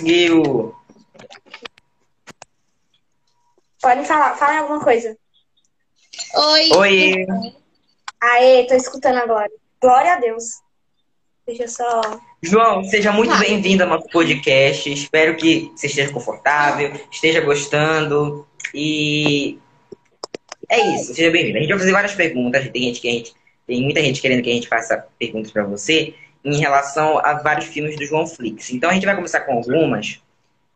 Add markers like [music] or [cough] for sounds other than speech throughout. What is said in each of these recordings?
conseguiu. Pode falar, fala alguma coisa. Oi. Oi. Aê, tô escutando agora. Glória a Deus. Deixa eu só. João, seja muito bem-vindo ao nosso podcast. Espero que você esteja confortável, esteja gostando. E é isso, seja bem-vindo. A gente vai fazer várias perguntas. Tem gente que a gente. Tem muita gente querendo que a gente faça perguntas para você em relação a vários filmes do João Flix. Então a gente vai começar com algumas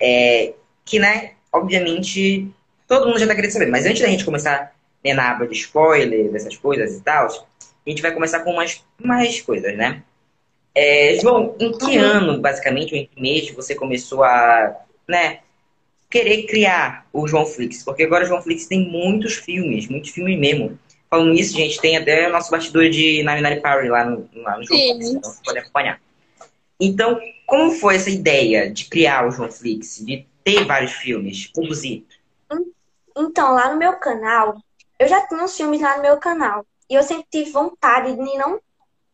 é, que, né, obviamente, todo mundo já tá querendo saber. Mas antes da gente começar né, na aba de spoiler, dessas coisas e tal, a gente vai começar com umas mais coisas, né? É, João, em que Uhum. ano, basicamente, ou em que mês você começou a, né, querer criar o João Flix? Porque agora o João Flix tem muitos filmes, muitos filmes mesmo. Falando nisso, gente, tem até o nosso bastidor de 99 Power lá no, lá no Sim. Flix, então você pode acompanhar. Então, como foi essa ideia de criar o João Flix, de ter vários filmes, produzir? Então, lá no meu canal, eu já tinha uns filmes lá no meu canal. E eu sempre tive vontade de não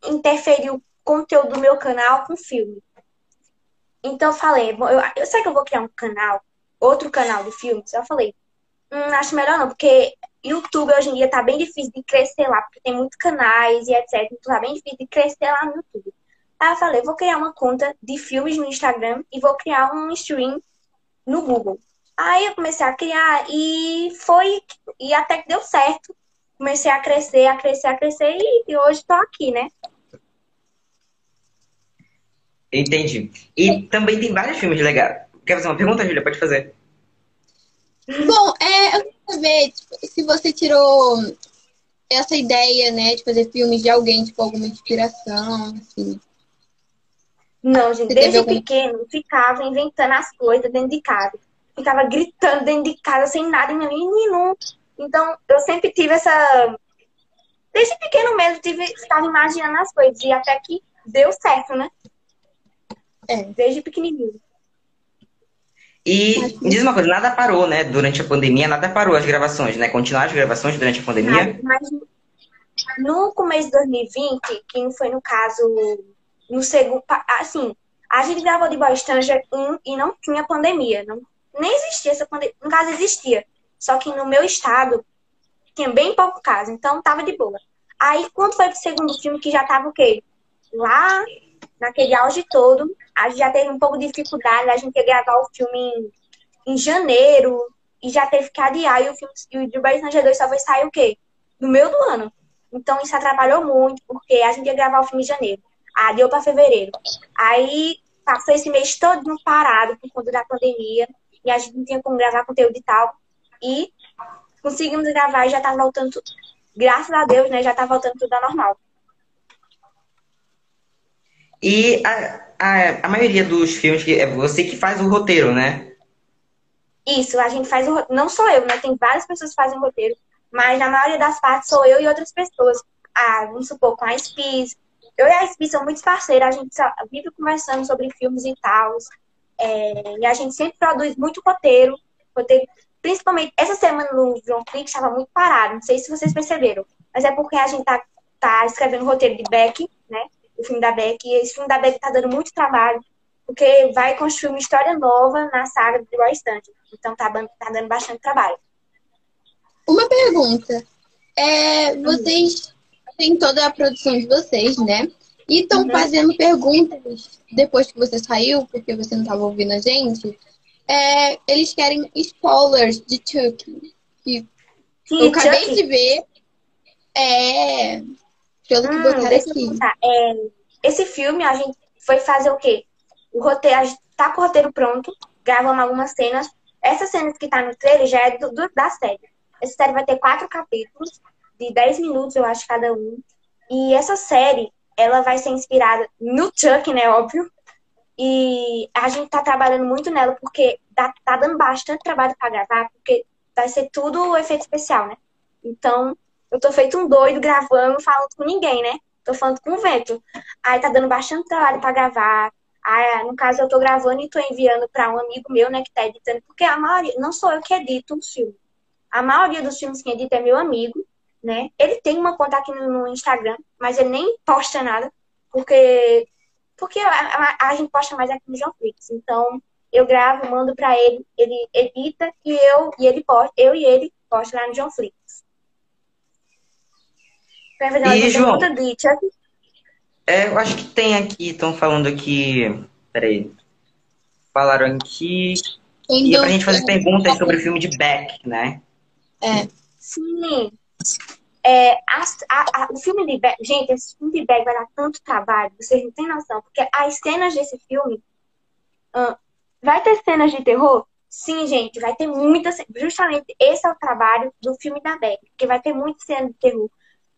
interferir o conteúdo do meu canal com filme. Então eu falei, bom, eu, eu sei que eu vou criar um canal, outro canal de filmes. Eu falei, hum, acho melhor não, porque YouTube hoje em dia tá bem difícil de crescer lá, porque tem muitos canais e etc. Então tá bem difícil de crescer lá no YouTube. Aí eu falei, vou criar uma conta de filmes no Instagram e vou criar um stream no Google. Aí eu comecei a criar e foi, e até que deu certo. Comecei a crescer, a crescer, a crescer e, hoje tô aqui, né? Entendi. E também tem vários filmes legais. Quer fazer uma pergunta, Júlia? Pode fazer. Bom, é, saber tipo, se você tirou essa ideia, né, de fazer filmes de alguém, tipo, alguma inspiração, assim. Não, gente, desde algum- pequeno eu ficava inventando as coisas dentro de casa. Ficava gritando dentro de casa sem nada, menino. Então, eu sempre tive essa. Desde pequeno mesmo, tive, ficava imaginando as coisas. E até que deu certo, né? É. Desde pequenininho. E diz uma coisa, nada parou, né? Durante a pandemia, nada parou as gravações, né? Continuaram as gravações durante a pandemia? Mas no começo de 2020, que foi no caso, no segundo. Assim, a gente gravou de Boy Stranger 1 e não tinha pandemia. Não, nem existia essa pandemia. No caso, existia. Só que no meu estado tinha bem pouco caso, então tava de boa. Aí, quando foi pro segundo filme, que já tava o quê? Lá, naquele auge todo, a gente já teve um pouco de dificuldade, a gente ia gravar o filme em, em janeiro, e já teve que adiar, e o filme e o de Boy Stranger 2 só vai sair o quê? No meio do ano. Então, isso atrapalhou muito, porque a gente ia gravar o filme em janeiro. Adiou pra fevereiro. Aí, passou esse mês todo parado por conta da pandemia, e a gente não tinha como gravar conteúdo e tal. E conseguimos gravar e já tá voltando tudo. Graças a Deus, né? Já tá voltando tudo ao normal. E a, a, a maioria dos filmes que é você que faz o roteiro, né? Isso, a gente faz o roteiro. Não sou eu, né? Tem várias pessoas que fazem o roteiro, mas na maioria das partes sou eu e outras pessoas. Ah, vamos supor, com a Spies. Eu e a Spies somos muito parceiras, a gente só vive conversando sobre filmes e tal. É, e a gente sempre produz muito roteiro. roteiro principalmente essa semana no João Flix estava muito parado. Não sei se vocês perceberam, mas é porque a gente tá, tá escrevendo roteiro de Beck, né? O filme da Beck. E esse filme da Beck tá dando muito trabalho, porque vai construir uma história nova na saga de Roy Stanton. Então tá, tá dando bastante trabalho. Uma pergunta. É, vocês têm toda a produção de vocês, né? E estão Uhum. fazendo perguntas depois que você saiu, porque você não estava ouvindo a gente. É, eles querem spoilers de Chuck. Que Sim, eu acabei Chuck, de ver. É. Pelo que Hum, botaram aqui. É, esse filme a gente foi fazer o quê? O roteiro, a gente tá com o roteiro pronto, gravamos algumas cenas. Essas cenas que tá no trailer já é do, do- da série. Essa série vai ter quatro capítulos, de 10 minutos, eu acho, cada um. E essa série, ela vai ser inspirada no Chuck, né? Óbvio. E a gente tá trabalhando muito nela, porque tá, tá dando bastante trabalho pra gravar, porque vai ser tudo efeito especial, né? Então, eu tô feito um doido gravando, falando com ninguém, né? Tô falando com o vento. Aí tá dando bastante trabalho pra gravar. Aí, no caso, eu tô gravando e tô enviando pra um amigo meu, né, que tá editando, porque a maioria, não sou eu que edito os filmes. A maioria dos filmes que edita é meu amigo, né? Ele tem uma conta aqui no, Instagram, mas ele nem posta nada, porque porque a, a- a gente posta mais aqui no João Flix. Então, eu gravo, mando para ele, ele edita e eu e ele posta, eu e ele posta lá no John Flix. E, João, é, eu acho que tem aqui, estão falando aqui. Peraí. Falaram aqui. E é pra gente fazer perguntas sobre o filme de Beck, né? É. Sim. É, a, a, a, o filme de Beck, gente, esse filme de Beck vai dar tanto trabalho, vocês não têm noção, porque as cenas desse filme. Uh, vai ter cenas de terror? Sim, gente, vai ter muitas. Justamente esse é o trabalho do filme da Beck, porque vai ter muita cena de terror.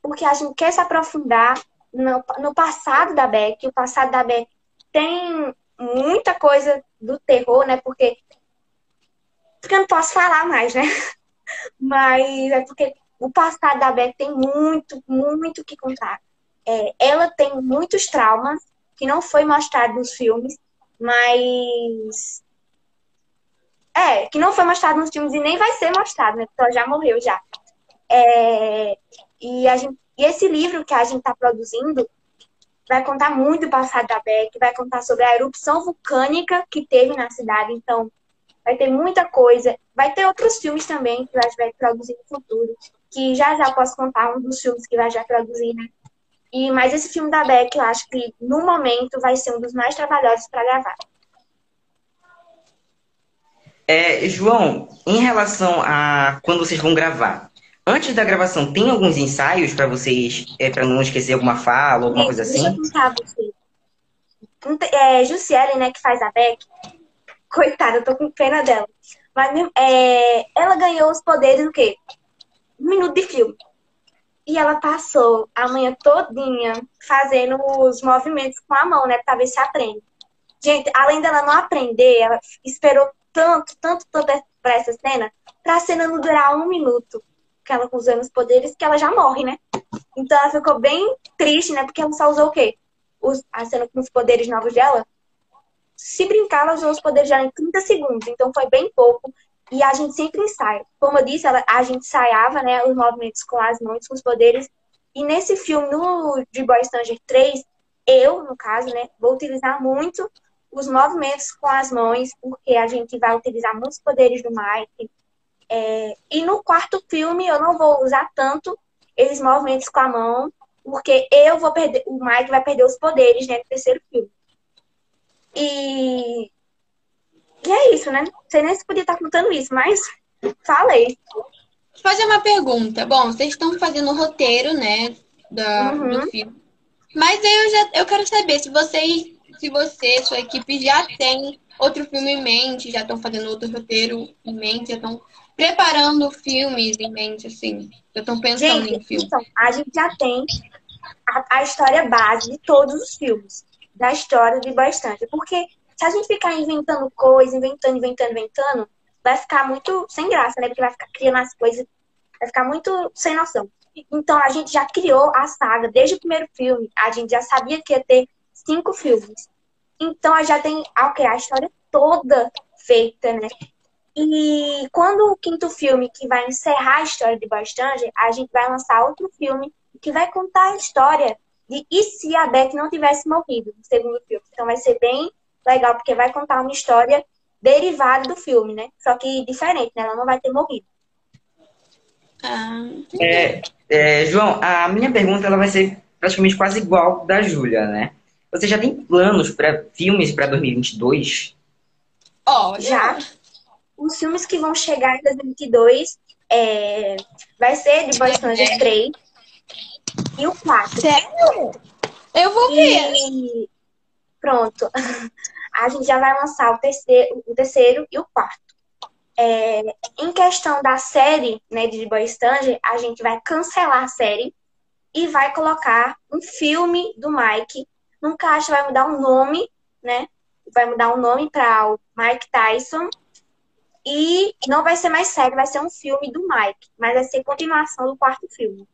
Porque a gente quer se aprofundar no, no passado da Beck. O passado da Beck tem muita coisa do terror, né? Porque. Porque eu não posso falar mais, né? [laughs] Mas é porque o passado da Beck tem muito, muito que contar. É, ela tem muitos traumas que não foi mostrado nos filmes, mas. É, que não foi mostrado nos filmes e nem vai ser mostrado, né? Porque ela já morreu já. É, e, a gente, e esse livro que a gente está produzindo vai contar muito do passado da Beck, vai contar sobre a erupção vulcânica que teve na cidade. Então, vai ter muita coisa. Vai ter outros filmes também que a gente vai produzir no futuro, que já já posso contar um dos filmes que vai já produzir, né? E, mas esse filme da Beck, eu acho que no momento vai ser um dos mais trabalhosos para gravar. É, João, em relação a quando vocês vão gravar, Antes da gravação, tem alguns ensaios para vocês, é, para não esquecer alguma fala, alguma coisa assim? Deixa eu contar você. É, Jussiele, né, que faz a Beck, coitada, eu tô com pena dela. Mas é, ela ganhou os poderes do quê? Um minuto de filme. E ela passou a manhã todinha fazendo os movimentos com a mão, né? Pra ver se aprende. Gente, além dela não aprender, ela esperou tanto, tanto, tanto pra essa cena, pra cena não durar um minuto que ela usando os poderes, que ela já morre, né? Então ela ficou bem triste, né? Porque ela só usou o quê? Os, com os poderes novos dela. Se brincar, ela usou os poderes dela em 30 segundos. Então foi bem pouco. E a gente sempre ensaia. Como eu disse, ela, a gente ensaiava, né? Os movimentos com as mãos, com os poderes. E nesse filme, no The Boy Stranger 3, eu, no caso, né? Vou utilizar muito os movimentos com as mãos, porque a gente vai utilizar muitos poderes do Mike, é, e no quarto filme eu não vou usar tanto esses movimentos com a mão, porque eu vou perder, o Mike vai perder os poderes né, no terceiro filme. E, e é isso, né? Não sei nem se podia estar contando isso, mas falei. Fazer uma pergunta. Bom, vocês estão fazendo o roteiro, né, da, uhum. do filme. Mas eu já eu quero saber se vocês, se você, sua equipe já tem outro filme em mente, já estão fazendo outro roteiro em mente, já estão preparando filmes em mente, assim? Já estão pensando gente, em filmes? Então, a gente já tem a, a, história base de todos os filmes. Da história de bastante. Porque se a gente ficar inventando coisas, inventando, inventando, inventando, vai ficar muito sem graça, né? Porque vai ficar criando as coisas, vai ficar muito sem noção. Então, a gente já criou a saga desde o primeiro filme. A gente já sabia que ia ter cinco filmes. Então, a gente já tem okay, a história toda feita, né? E quando o quinto filme, que vai encerrar a história de Bastante, a gente vai lançar outro filme que vai contar a história de e se a Beth não tivesse morrido no segundo filme. Então vai ser bem legal, porque vai contar uma história derivada do filme, né? Só que diferente, né? Ela não vai ter morrido. Ah. É, é, João, a minha pergunta ela vai ser praticamente quase igual da Júlia, né? Você já tem planos para filmes para 2022? Ó, oh, já os filmes que vão chegar em 2022 é, vai ser de Boy Stranger 3 e o 4. Sério? Eu vou ver. E pronto. [laughs] A gente já vai lançar o terceiro, o terceiro e o quarto. É, em questão da série né, de Boy Stranger, a gente vai cancelar a série e vai colocar um filme do Mike. No caso, vai mudar o um nome, né? Vai mudar o um nome para o Mike Tyson e não vai ser mais série, vai ser um filme do Mike, mas vai ser continuação do quarto filme.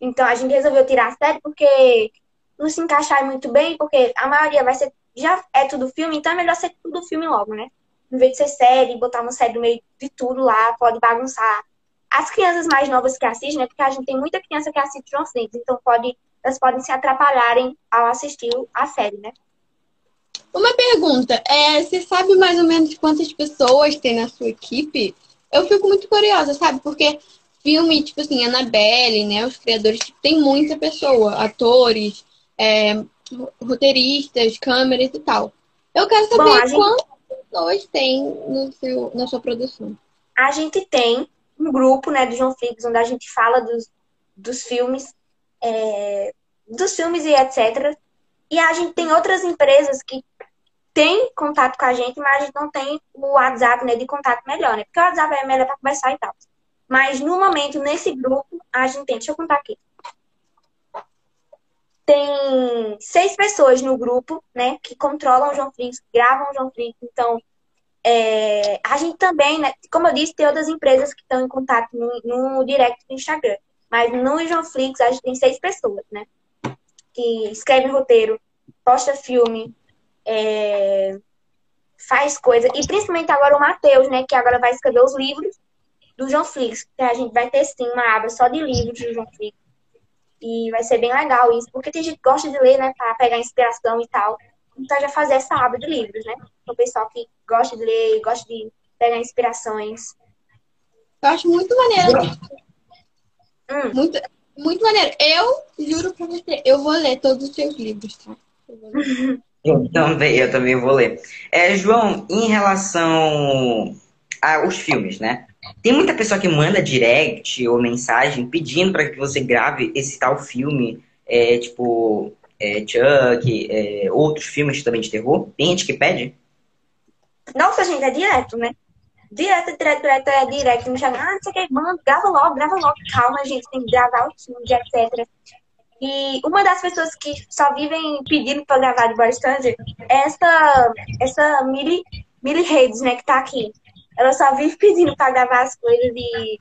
Então a gente resolveu tirar a série porque não se encaixar muito bem, porque a maioria vai ser. Já é tudo filme, então é melhor ser tudo filme logo, né? Em vez de ser série, botar uma série no meio de tudo lá, pode bagunçar. As crianças mais novas que assistem, né? Porque a gente tem muita criança que assiste John Flint, então pode, elas podem se atrapalharem ao assistir a série, né? Uma pergunta, é, você sabe mais ou menos quantas pessoas tem na sua equipe? Eu fico muito curiosa, sabe? Porque filme, tipo assim, Annabelle, né? Os criadores, tipo, tem muita pessoa, atores, é, roteiristas, câmeras e tal. Eu quero saber Bom, gente... quantas pessoas tem no seu, na sua produção. A gente tem um grupo, né, do João Flix, onde a gente fala dos, dos filmes, é, dos filmes e etc. E a gente tem outras empresas que têm contato com a gente, mas a gente não tem o WhatsApp, né, de contato melhor, né? Porque o WhatsApp é melhor para conversar e tal. Mas no momento, nesse grupo, a gente tem, deixa eu contar aqui. Tem seis pessoas no grupo, né, que controlam o João Flix, gravam o João Flix. Então, é, a gente também, né, como eu disse, tem outras empresas que estão em contato no, no direct do Instagram. Mas no João Flix, a gente tem seis pessoas, né? Que escreve roteiro, posta filme, é, faz coisa. E principalmente agora o Matheus, né? Que agora vai escrever os livros do João Flix. Que a gente vai ter sim uma aba só de livros do João Flix. E vai ser bem legal isso, porque tem gente que gosta de ler, né, para pegar inspiração e tal. Então já fazer essa aba de livros, né? O pessoal que gosta de ler, gosta de pegar inspirações. Eu acho muito maneiro. Hum. Muito, muito maneiro. Eu juro pra você, eu vou ler todos os seus livros, tá? Eu, eu [laughs] também, eu também vou ler. É, João, em relação aos filmes, né? Tem muita pessoa que manda direct ou mensagem pedindo para que você grave esse tal filme, é, tipo é, Chuck, é, outros filmes também de terror. Tem gente que pede? Nossa, gente, é direto, né? Direto, direto, direto, é direto. Me chama, ah, não sei o que, mano, grava logo, grava logo. Calma, gente, tem que gravar o filme, etc. E uma das pessoas que só vivem pedindo pra gravar de bastante é essa, essa Millie, Millie Redes, né, que tá aqui. Ela só vive pedindo pra gravar as coisas e.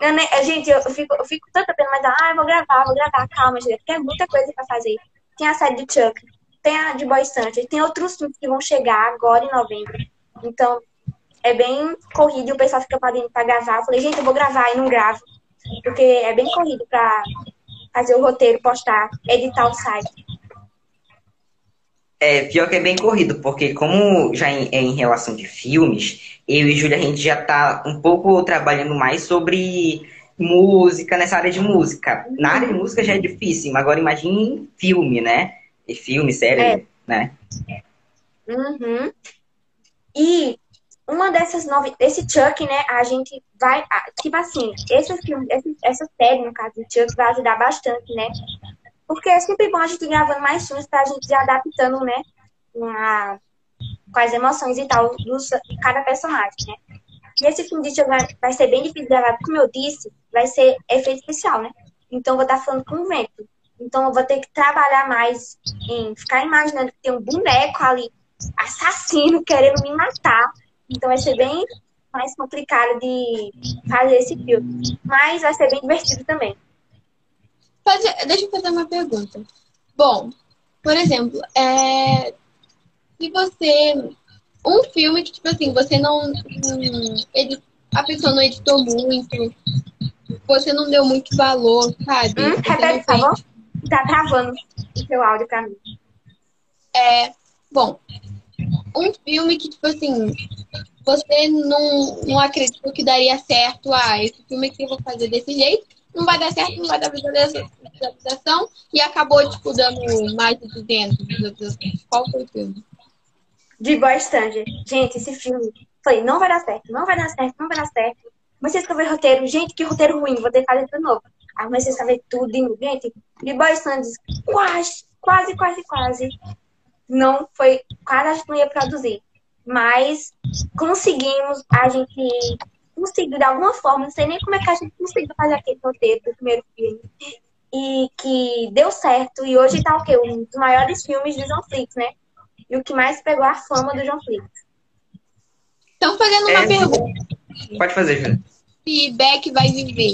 Eu, né, gente, eu fico, eu fico tanta pena, mas ah, vou gravar, vou gravar, calma, gente, porque é muita coisa pra fazer. Tem a série de Chuck, tem a de Boy Stunter, tem outros filmes que vão chegar agora em novembro. Então, é bem corrido e o pessoal fica pedindo pra gravar. Eu falei, gente, eu vou gravar e não gravo. Porque é bem corrido pra fazer o roteiro, postar, editar o site. É, pior que é bem corrido, porque como já em, é em relação de filmes, eu e Júlia, a gente já tá um pouco trabalhando mais sobre música, nessa área de música. Na área de música já é difícil, mas agora imagine filme, né? E filme, série, é. né? Uhum. E uma dessas nove, esse Chuck, né, a gente vai, tipo assim, esse filme, essa série, no caso do Chuck, vai ajudar bastante, né? Porque é sempre bom a gente gravando mais filmes pra gente ir adaptando, né? Com as emoções e tal dos, de cada personagem, né? E esse filme de vai, vai ser bem difícil de gravar, como eu disse, vai ser efeito especial, né? Então eu vou estar tá falando com o vento. Então eu vou ter que trabalhar mais em ficar imaginando que tem um boneco ali, assassino, querendo me matar. Então vai ser bem mais complicado de fazer esse filme. Mas vai ser bem divertido também. deixa eu fazer uma pergunta. Bom, por exemplo, é, se você. Um filme que, tipo assim, você não. Um, a pessoa não editou muito, você não deu muito valor, sabe? Hum, repete, por favor. Tá travando o seu áudio pra mim. É. Bom, um filme que, tipo assim, você não, não acreditou que daria certo. Ah, esse filme que eu vou fazer desse jeito, não vai dar certo, não vai dar visualização, e acabou, tipo, dando mais de 200 visualizações. Qual foi o filme? De Boy Stanger. Gente, esse filme, falei, não vai dar certo, não vai dar certo, não vai dar certo. Comecei a escrever roteiro, gente, que roteiro ruim, vou ter que fazer de novo. Aí comecei a escrever tudo, gente, de Boy Stanger, quase, quase, quase, quase não foi, quase a gente não ia produzir. Mas conseguimos, a gente conseguiu de alguma forma, não sei nem como é que a gente conseguiu fazer aquele roteiro do primeiro filme. E que deu certo. E hoje tá o quê? Um dos maiores filmes do John Flix, né? E o que mais pegou a fama do John Flix. Estão fazendo uma é, pergunta. Pode fazer, Júlia. Se Beck vai viver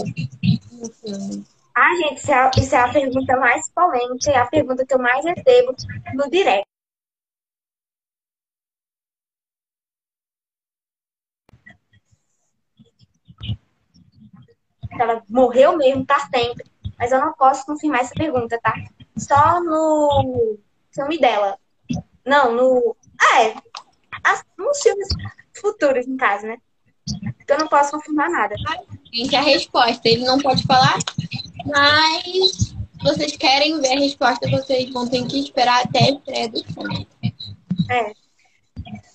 no filme. Ah, gente, isso é, isso é a pergunta mais polêmica, é a pergunta que eu mais recebo no direct. Ela morreu mesmo para sempre. Mas eu não posso confirmar essa pergunta, tá? Só no filme dela. Não, no. Ah, é. As, nos filmes futuros, no caso, né? Então eu não posso confirmar nada. Gente, a resposta, ele não pode falar, mas vocês querem ver a resposta, vocês vão ter que esperar até a estreia do filme. É.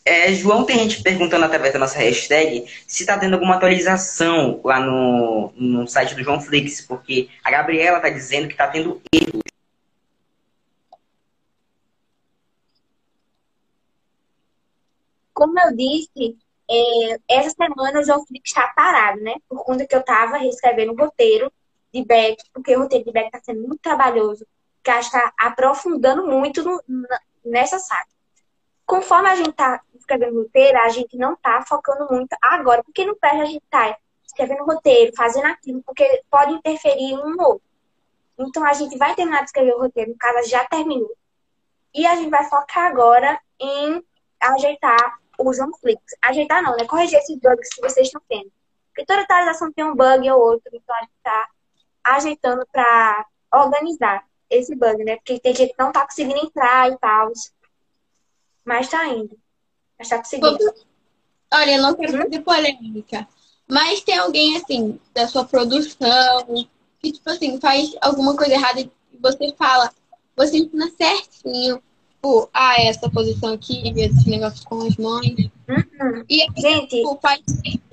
É, João, tem gente perguntando através da nossa hashtag se está tendo alguma atualização lá no, no site do João Flix, porque a Gabriela está dizendo que está tendo erros. Como eu disse, é, essa semana o João Flix está parado, né? Por conta que eu estava reescrevendo o roteiro de Beck, porque o roteiro de Beck está sendo muito trabalhoso, que está aprofundando muito no, nessa saga. Conforme a gente está escrevendo roteiro, a gente não tá focando muito agora, porque não perde a gente tá escrevendo roteiro, fazendo aquilo, porque pode interferir um no outro. Então a gente vai terminar de escrever o roteiro, no caso já terminou. E a gente vai focar agora em ajeitar os conflitos. Ajeitar não, né? Corrigir esses bugs que vocês estão tendo. Porque toda atualização tem um bug ou outro, então a gente tá ajeitando para organizar esse bug, né? Porque tem gente que não tá conseguindo entrar e tal. Mas tá indo. Mas tá conseguindo. Olha, eu não quero fazer polêmica. Mas tem alguém, assim, da sua produção, que, tipo assim, faz alguma coisa errada e você fala, você ensina certinho, tipo, ah, essa posição aqui, esse negócio com as mães. Uhum. E gente, tipo, faz,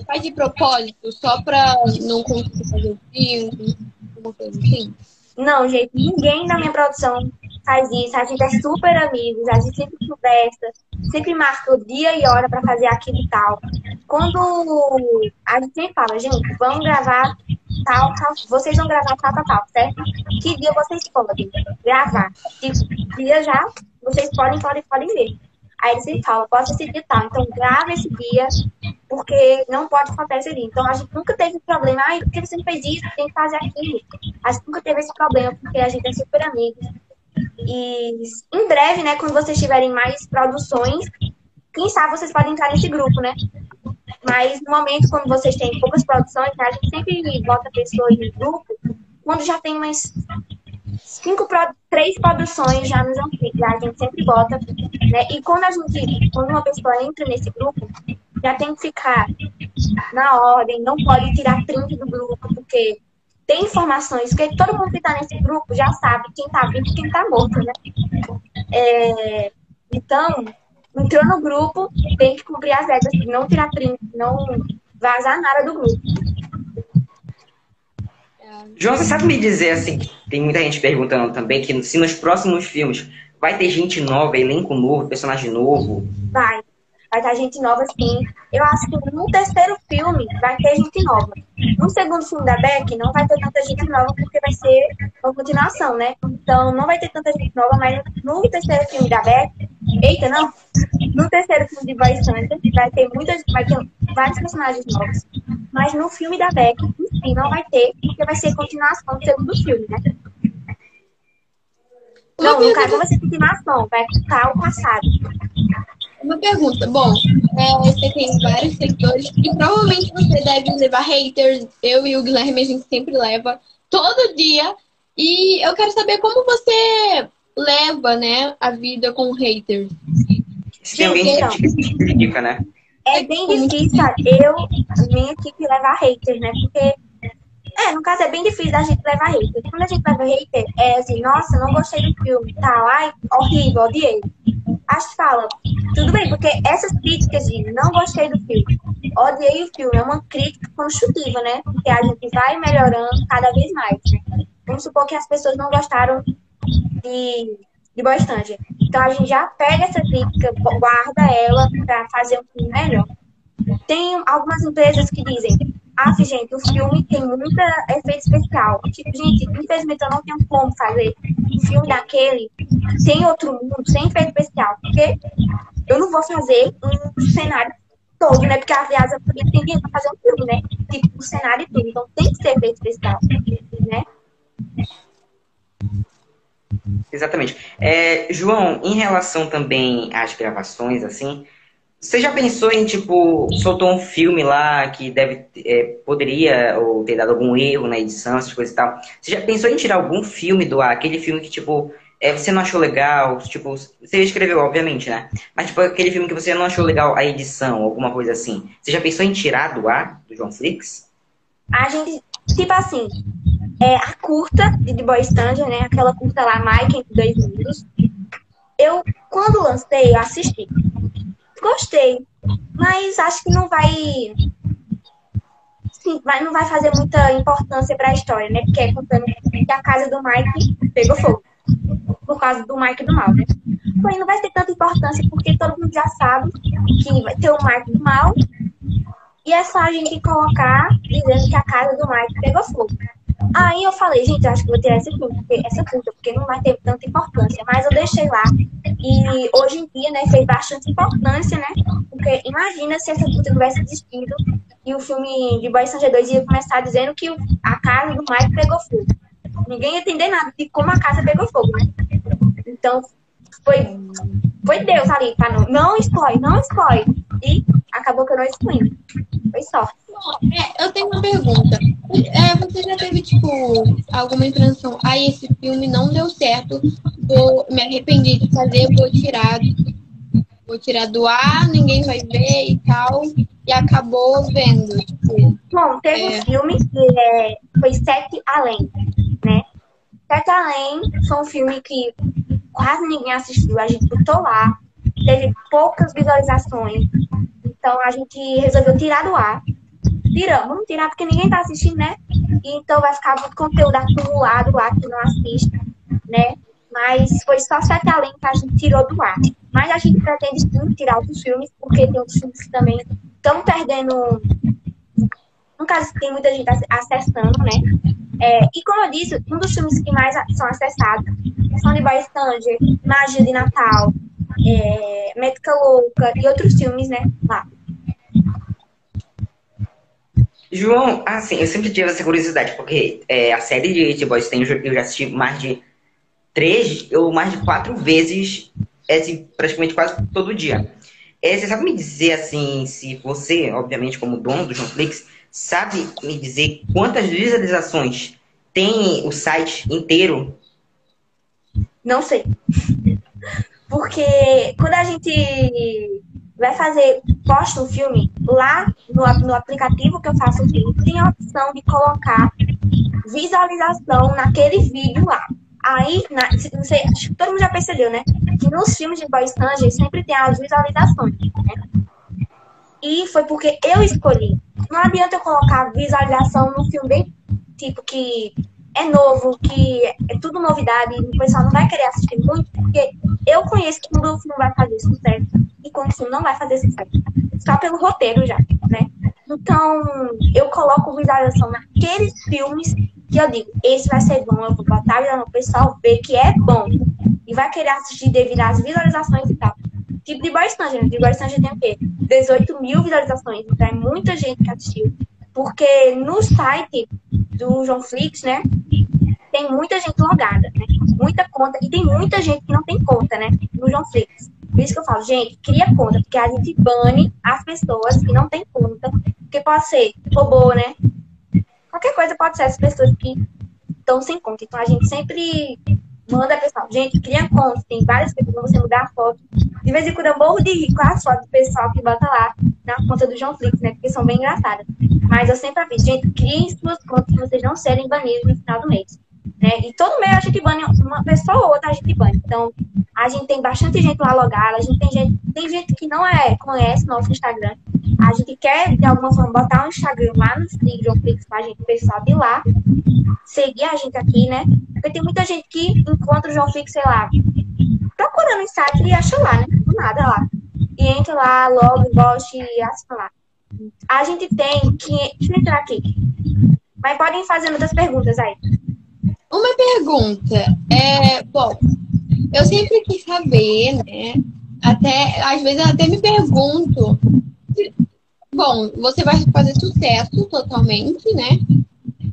faz de propósito, só pra não conseguir fazer o filme, alguma coisa assim. Não, gente, ninguém na minha produção faz isso. A gente é super amigos, a gente sempre conversa, sempre marca o dia e hora para fazer aquilo e tal. Quando a gente sempre fala, gente, vamos gravar tal, tal, vocês vão gravar tal, tal, tal, certo? Que dia vocês podem gravar? Que dia já vocês podem, podem, podem ver. Aí ele sempre fala, posso esse dia tal. Então grava esse dia, porque não pode faltar esse dia. Então a gente nunca teve problema, ai, por que você não fez isso? Tem que fazer aquilo. A gente nunca teve esse problema, porque a gente é super amigos. E em breve, né, quando vocês tiverem mais produções, quem sabe vocês podem entrar nesse grupo, né? Mas no momento, quando vocês têm poucas produções, né, a gente sempre bota pessoas no grupo quando já tem umas cinco, três produções já nos antigos, a gente sempre bota, né? E quando a gente, quando uma pessoa entra nesse grupo, já tem que ficar na ordem, não pode tirar print do grupo, porque tem informações, porque todo mundo que está nesse grupo já sabe quem está vivo e quem está morto, né? É, então, entrou no grupo, tem que cumprir as regras, não tirar print, não vazar nada do grupo. João, você sabe me dizer assim, tem muita gente perguntando também que se nos próximos filmes vai ter gente nova, elenco novo, personagem novo? Vai. Vai ter gente nova, sim. Eu acho que no terceiro filme vai ter gente nova. No segundo filme da Beck, não vai ter tanta gente nova, porque vai ser uma continuação, né? Então, não vai ter tanta gente nova, mas no terceiro filme da Beck. Eita, não! No terceiro filme de Boy Santa, vai ter muitas. Vai ter vários personagens novos. Mas no filme da Beck, si, não vai ter, porque vai ser continuação do segundo filme, né? Não, no caso, vai ser continuação, vai ficar o passado. Uma pergunta. Bom, é, você tem vários seguidores e provavelmente você deve levar haters. Eu e o Guilherme a gente sempre leva todo dia. E eu quero saber como você leva, né, a vida com haters. Se alguém que critica, né? É bem difícil, eu, minha equipe levar haters, né? Porque é, no caso é bem difícil da gente levar hater. Quando a gente leva hater, é assim, nossa, não gostei do filme, tal, ai, horrível, odiei. A gente fala, tudo bem, porque essas críticas de não gostei do filme, odiei o filme, é uma crítica construtiva, né? Porque a gente vai melhorando cada vez mais. Vamos supor que as pessoas não gostaram de, de bastante. Então a gente já pega essa crítica, guarda ela para fazer um filme melhor. Tem algumas empresas que dizem, ah, gente, o filme tem muita efeito especial. Tipo, gente, infelizmente eu não tenho como fazer um filme daquele sem outro mundo, sem efeito especial. Porque eu não vou fazer um cenário todo, né? Porque, aliás, eu podia ter dinheiro pra fazer um filme, né? Tipo, o cenário tudo. Então tem que ser efeito especial, né? Exatamente. É, João, em relação também às gravações, assim, você já pensou em, tipo, soltou um filme lá que deve, é, poderia ou ter dado algum erro na edição, essas coisas e tal. Você já pensou em tirar algum filme do ar? Aquele filme que, tipo, é, você não achou legal, tipo, você escreveu, obviamente, né? Mas, tipo, aquele filme que você não achou legal a edição, alguma coisa assim. Você já pensou em tirar do ar, do João Flix? A gente, tipo assim, é, a curta de The Boy Stranger, né? Aquela curta lá, Mike, entre dois mundos. Eu, quando lancei, eu assisti. Gostei. Mas acho que não vai. Sim, vai, não vai fazer muita importância pra história, né? Porque é contando que a casa do Mike pegou fogo por causa do Mike do mal, né? Porém, não vai ter tanta importância porque todo mundo já sabe que vai ter o Mike do mal e é só a gente colocar dizendo que a casa do Mike pegou fogo. Aí eu falei, gente, acho que vou ter essa curta, porque, essa curta, porque não vai ter tanta importância. Mas eu deixei lá. E hoje em dia, né, fez bastante importância, né? Porque imagina se essa curta tivesse existido e o filme de Boy Sanger 2 ia começar dizendo que a casa do Mike pegou fogo. Ninguém ia entender nada de como a casa pegou fogo, né? Então, foi, foi Deus ali, tá? Não, não não exclui. E acabou que eu não excluí. Foi sorte. É, eu tenho uma pergunta. É, você já teve, tipo, alguma intenção? Ah, esse filme não deu certo, vou me arrependi de fazer, vou tirar, vou tirar do ar, ninguém vai ver e tal. E acabou vendo. Tipo, Bom, teve é... um filme que é, foi Sete Além, né? Sete Além foi um filme que quase ninguém assistiu, a gente botou lá, teve poucas visualizações. Então a gente resolveu tirar do ar. Tiramos, vamos tirar porque ninguém tá assistindo, né? Então vai ficar muito conteúdo acumulado lá que não assiste, né? Mas foi só Sete Além que a gente tirou do ar. Mas a gente pretende sim tirar outros filmes, porque tem outros filmes que também estão perdendo. No caso, tem muita gente acessando, né? É, e como eu disse, um dos filmes que mais são acessados são de Boy Stanger, Magia de Natal, é, Médica Louca e outros filmes, né? Lá. João, assim, eu sempre tive essa curiosidade, porque é, a série de, de Boys tem, eu já assisti mais de três ou mais de quatro vezes, é, assim, praticamente quase todo dia. É, você sabe me dizer, assim, se você, obviamente, como dono do Flix, sabe me dizer quantas visualizações tem o site inteiro? Não sei. Porque quando a gente vai fazer, posta um filme, lá no, no aplicativo que eu faço o filme, tem a opção de colocar visualização naquele vídeo lá. Aí, na, não sei, acho que todo mundo já percebeu, né? Que nos filmes de Boy Stranger sempre tem as visualizações. Né? E foi porque eu escolhi. Não adianta eu colocar visualização no filme tipo que é novo, que é tudo novidade, o pessoal não vai querer assistir muito, porque eu conheço que o filme vai fazer sucesso e quando o filme não vai fazer sucesso. Só pelo roteiro já, né? Então, eu coloco visualização naqueles filmes que eu digo, esse vai ser bom, eu vou botar o pessoal ver que é bom. E vai querer assistir devido às visualizações e tal. Tipo de Boy Stranger, de Boy Stranger tem o quê? 18 mil visualizações, então é muita gente que assistiu. Porque no site do João Flix, né? Tem muita gente logada, né? Muita conta. E tem muita gente que não tem conta, né? No João Flix. Por isso que eu falo, gente, cria conta, porque a gente bane as pessoas que não têm conta. Porque pode ser robô, né? Qualquer coisa pode ser as pessoas que estão sem conta. Então a gente sempre manda pessoal, gente, cria conta, tem várias coisas pra você mudar a foto. De vez em quando eu morro de rir com as fotos do pessoal que bota lá na conta do João Flix, né? Porque são bem engraçadas. Mas eu sempre aviso, gente, criem suas contas para vocês não serem banidos no final do mês. Né? E todo mês a gente bane uma pessoa ou outra, a gente bane. Então, a gente tem bastante gente lá logada, a gente tem gente, tem gente que não é, conhece nosso Instagram. A gente quer, de alguma forma, botar um Instagram lá no João Flix pra gente, o pessoal de lá, seguir a gente aqui, né? Porque tem muita gente que encontra o João Flix, sei lá, procurando o site e acha lá, né? Do nada lá. E entra lá, logo, gosta e assina lá. A gente tem que. Deixa eu entrar aqui. Mas podem fazer outras perguntas aí. Uma pergunta. É, bom, eu sempre quis saber, né? Até, às vezes eu até me pergunto. Bom, você vai fazer sucesso totalmente, né?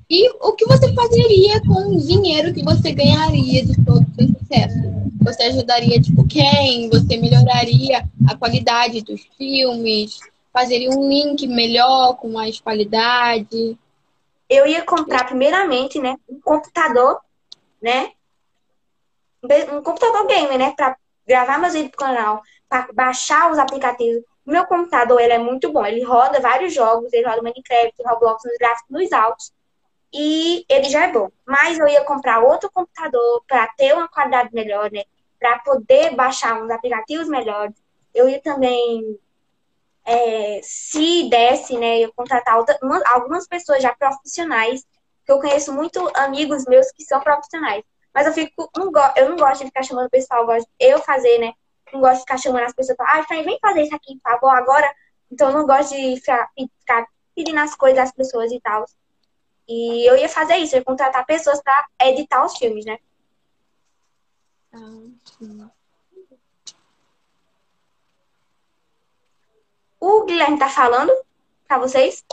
E o que você fazeria com o dinheiro que você ganharia de todo o seu sucesso? Você ajudaria, tipo, quem? Você melhoraria a qualidade dos filmes? Fazeria um link melhor, com mais qualidade? Eu ia comprar, primeiramente, né, um computador, né? um computador gamer, né? Pra gravar meus vídeos pro canal, para baixar os aplicativos. Meu computador ele é muito bom. Ele roda vários jogos, ele roda Minecraft, Roblox nos gráficos nos altos. E ele já é bom. Mas eu ia comprar outro computador para ter uma qualidade melhor, né? Para poder baixar uns aplicativos melhores. Eu ia também, é, se desse, né? Eu contratar outra, uma, algumas pessoas já profissionais, que eu conheço muito amigos meus que são profissionais. Mas eu fico, não eu não gosto de ficar chamando o pessoal, eu gosto de eu fazer, né? Não gosto de ficar chamando as pessoas para, ah, vem fazer isso aqui, por favor, agora. Então, eu não gosto de ficar, ficar pedindo as coisas às pessoas e tal. E eu ia fazer isso, eu ia contratar pessoas para editar os filmes, né? Ah, o Guilherme tá falando para vocês?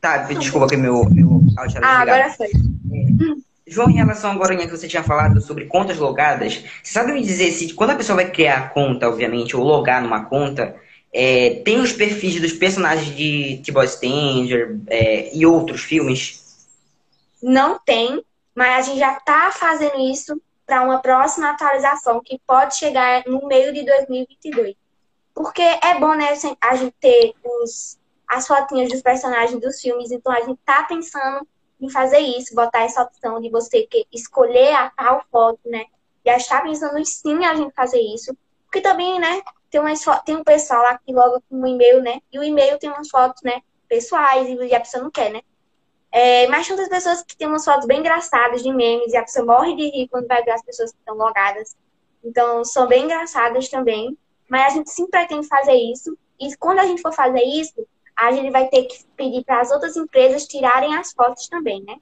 Tá, desculpa que meu, meu áudio era Ah, agora foi. É. João, em relação agora que você tinha falado sobre contas logadas, você sabe me dizer se quando a pessoa vai criar a conta, obviamente, ou logar numa conta, é, tem os perfis dos personagens de T-Boy Stanger é, e outros filmes? Não tem, mas a gente já está fazendo isso para uma próxima atualização que pode chegar no meio de 2022. Porque é bom, né, a gente ter os, as fotinhas dos personagens dos filmes, então a gente tá pensando em fazer isso, botar essa opção de você que escolher a tal foto, né? Já está pensando sim a gente fazer isso. Porque também, né, tem, umas, tem um pessoal lá que logo com um e-mail, né? E o e-mail tem umas fotos, né, pessoais e a pessoa não quer, né? É, mas tem outras pessoas que têm umas fotos bem engraçadas de memes e a pessoa morre de rir quando vai ver as pessoas que estão logadas. Então, são bem engraçadas também. Mas a gente sim pretende fazer isso. E quando a gente for fazer isso, a gente vai ter que pedir para as outras empresas tirarem as fotos também, né?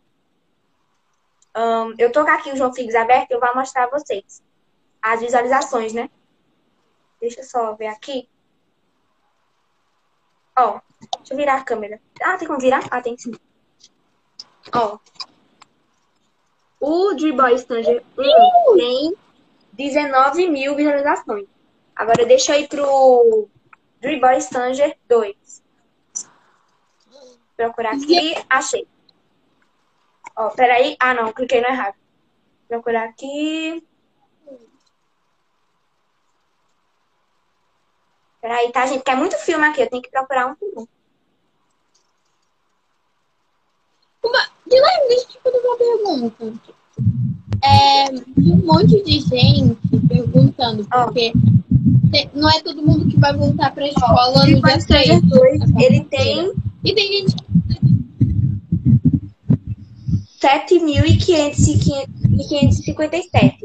Um, eu tô com aqui o João Figues aberto, eu vou mostrar a vocês as visualizações, né? Deixa eu só ver aqui. Ó, deixa eu virar a câmera. Ah, tem como virar? Ah, tem sim. Ó. O D-Boy Stanger 1 tem 19 mil visualizações. Agora deixa eu ir pro D-Boy Stanger 2 procurar aqui. Achei. Ó, peraí. Ah, não, cliquei no errado. Procurar aqui. Peraí, tá, gente? Tem muito filme aqui. Eu tenho que procurar um por um. Uma... Guilherme, deixa eu te fazer uma pergunta. É, um monte de gente perguntando, porque oh. não é todo mundo que vai voltar pra escola oh, no dia 3. Ele tem... E tem gente 7.557.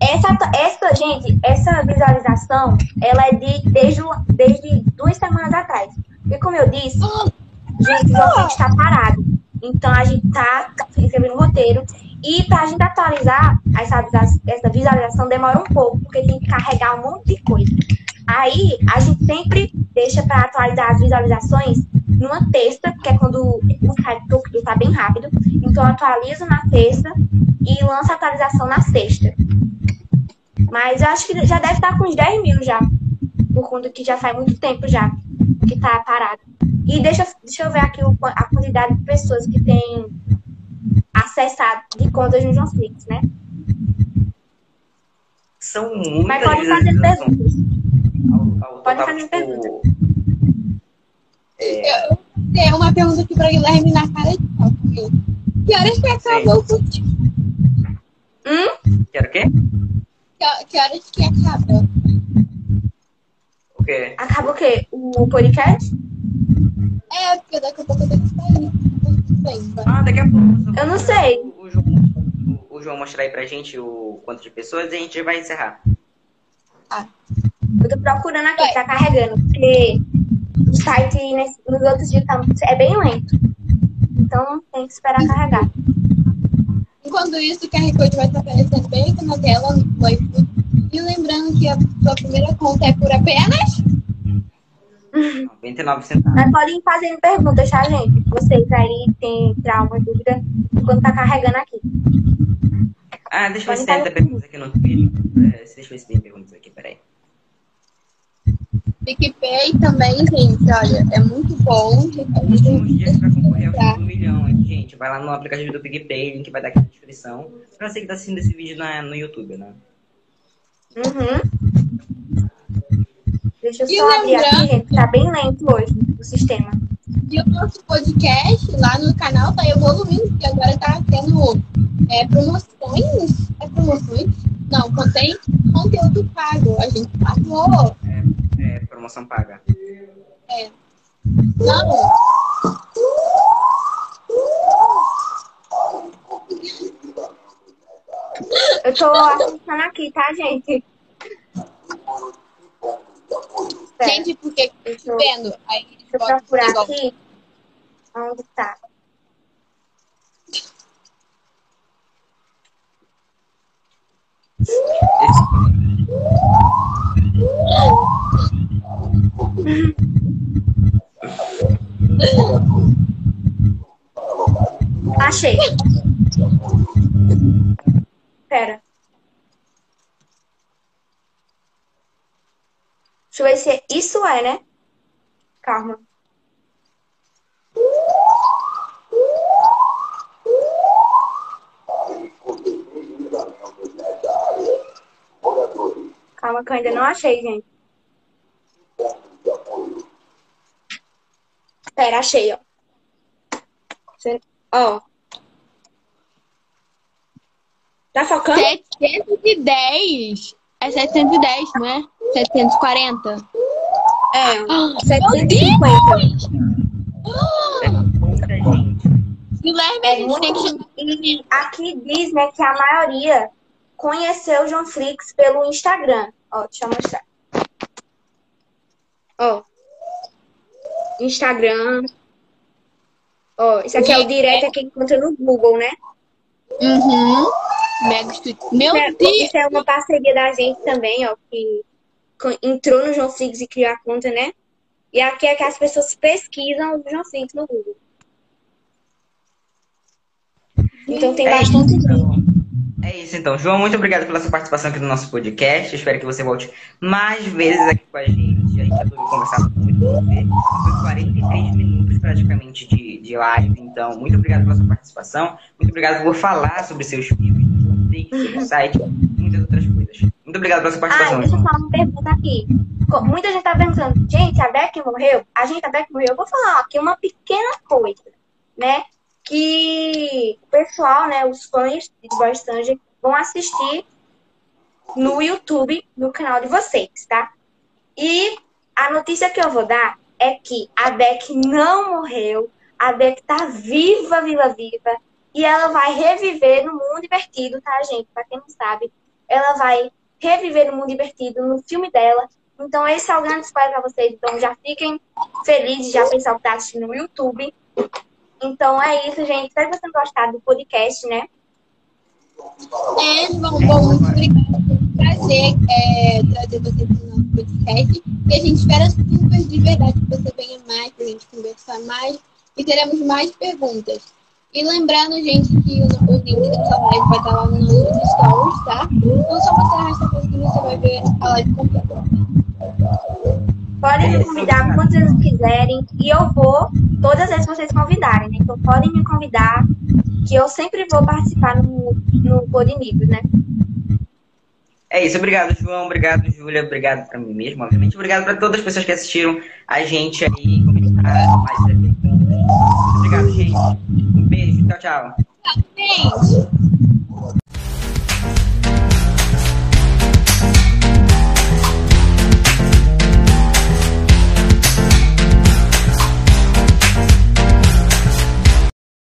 Essa, essa, gente, essa visualização, ela é de, desde, desde duas semanas atrás. E como eu disse, gente, o gente está parado. Então a gente está escrevendo o roteiro. E para a gente atualizar essa, essa visualização demora um pouco, porque tem que carregar um monte de coisa. Aí a gente sempre deixa para atualizar as visualizações numa terça, que é quando o site está bem rápido. Então, atualizo na terça e lanço a atualização na sexta. Mas eu acho que já deve estar com uns 10 mil já. Por conta que já faz muito tempo já que está parado. E deixa, deixa eu ver aqui a quantidade de pessoas que têm acessado de contas no João Flix, né? São muitas Mas pode fazer perguntas. Pode fazer perguntas. É... Eu tenho uma pergunta aqui para Guilherme na cara de pau. Que horas que acabou o cultivo? Hum? Quero o quê? Que, que horas que acaba? O quê? Acaba o quê? O podcast? É, porque daqui a pouco eu tenho que sair. Ah, daqui a pouco. Eu não sei. O, João, o, o João mostrar aí pra gente o quanto de pessoas e a gente vai encerrar. Ah. Eu tô procurando aqui, vai. tá carregando, porque o site nos outros dias é bem lento. Então tem que esperar carregar. Enquanto isso, o QR Code vai estar aparecendo bem aqui na tela no iFood. E lembrando que a sua primeira conta é por apenas 99 centavos. Mas podem fazer perguntas, tá, gente? Vocês aí têm alguma dúvida enquanto tá carregando aqui. Ah, deixa eu ver se tem perguntas aqui no Twitter. É, deixa eu ver se tem peraí. PicPay também, gente, olha, é muito bom. Últimos dias para concorrer ao um milhão, hein, gente. vai lá no aplicativo do PicPay, link vai dar aqui na descrição. Pra você que tá assistindo esse vídeo na, no YouTube, né? Uhum. Deixa eu só abrir aqui, gente, tá bem lento hoje o sistema. E o nosso podcast lá no canal tá evoluindo, porque agora tá tendo é, promoções. É promoções? Não, contém conteúdo pago. A gente pagou. É, é promoção paga. É. Não. Eu tô assistindo aqui, tá, gente? Gente, porque Deixa eu, vendo. Aí deixa eu procurar igual. aqui. Onde tá? Achei. Pera. Deixa eu ver se isso é, né? Calma. Calma que eu ainda não achei, gente. Pera, achei, ó. Você- Ó. Tá focando? 710. É 710, não é? 740. É, Ah, 750. É muita gente. Guilherme, a É gente tem que chamar. E aqui diz, né, que a maioria conheceu o João Flix pelo Instagram. Ó, deixa eu mostrar. Ó. Instagram. Ó, isso aqui é o direto que encontra no Google, né? Uhum. Mega. Meu É, Deus! Isso é uma parceria da gente também, ó, que entrou no João Flix e criou a conta, né? E aqui é que as pessoas pesquisam o João Flix no Google. Então tem É isso, bastante então. É isso, então. João, muito obrigado pela sua participação aqui no nosso podcast. Espero que você volte mais vezes aqui com a gente. A gente adorou conversar muito com você. Foi 43 minutos praticamente de, de live. Então, muito obrigado pela sua participação. Muito obrigado por falar sobre seus filmes, o site e muitas outras coisas. Muito obrigado pela sua Ah, participação, deixa eu falar uma pergunta aqui. Muita gente tá pensando, gente, a Beck morreu? A gente, a Beck morreu. Eu vou falar aqui uma pequena coisa, né? Que o pessoal, né, os fãs de Boy Stranger vão assistir no YouTube, no canal de vocês, tá? E a notícia que eu vou dar é que a Beck não morreu, a Beck tá viva, viva, viva, e ela vai reviver no mundo divertido, tá, gente? Pra quem não sabe, ela vai reviver no mundo divertido no filme dela. Então, esse é o grande spoiler pra vocês. Então, já fiquem felizes já pensar que tá assistindo no YouTube. Então, é isso, gente. Espero que vocês tenham gostado do podcast, né? É, João, bom, muito obrigada por trazer, é, trazer você para o nosso podcast. E a gente espera super de verdade que você venha mais, para a gente conversar mais e teremos mais perguntas. E lembrando, gente, que o, o link dessa live vai estar lá nos stories, tá? Então só você arrasta para cima e você vai ver a live completa. Podem me convidar quantas vezes quiserem. E eu vou todas as vezes que vocês convidarem, né? Então, podem me convidar, que eu sempre vou participar no, no Podinibus, né? É isso, obrigado, João. Obrigado, Júlia. Obrigado pra mim mesmo, obviamente. Obrigado pra todas as pessoas que assistiram a gente aí, comentaram mais perguntas. Obrigado, gente. Um beijo. Tchau, tchau.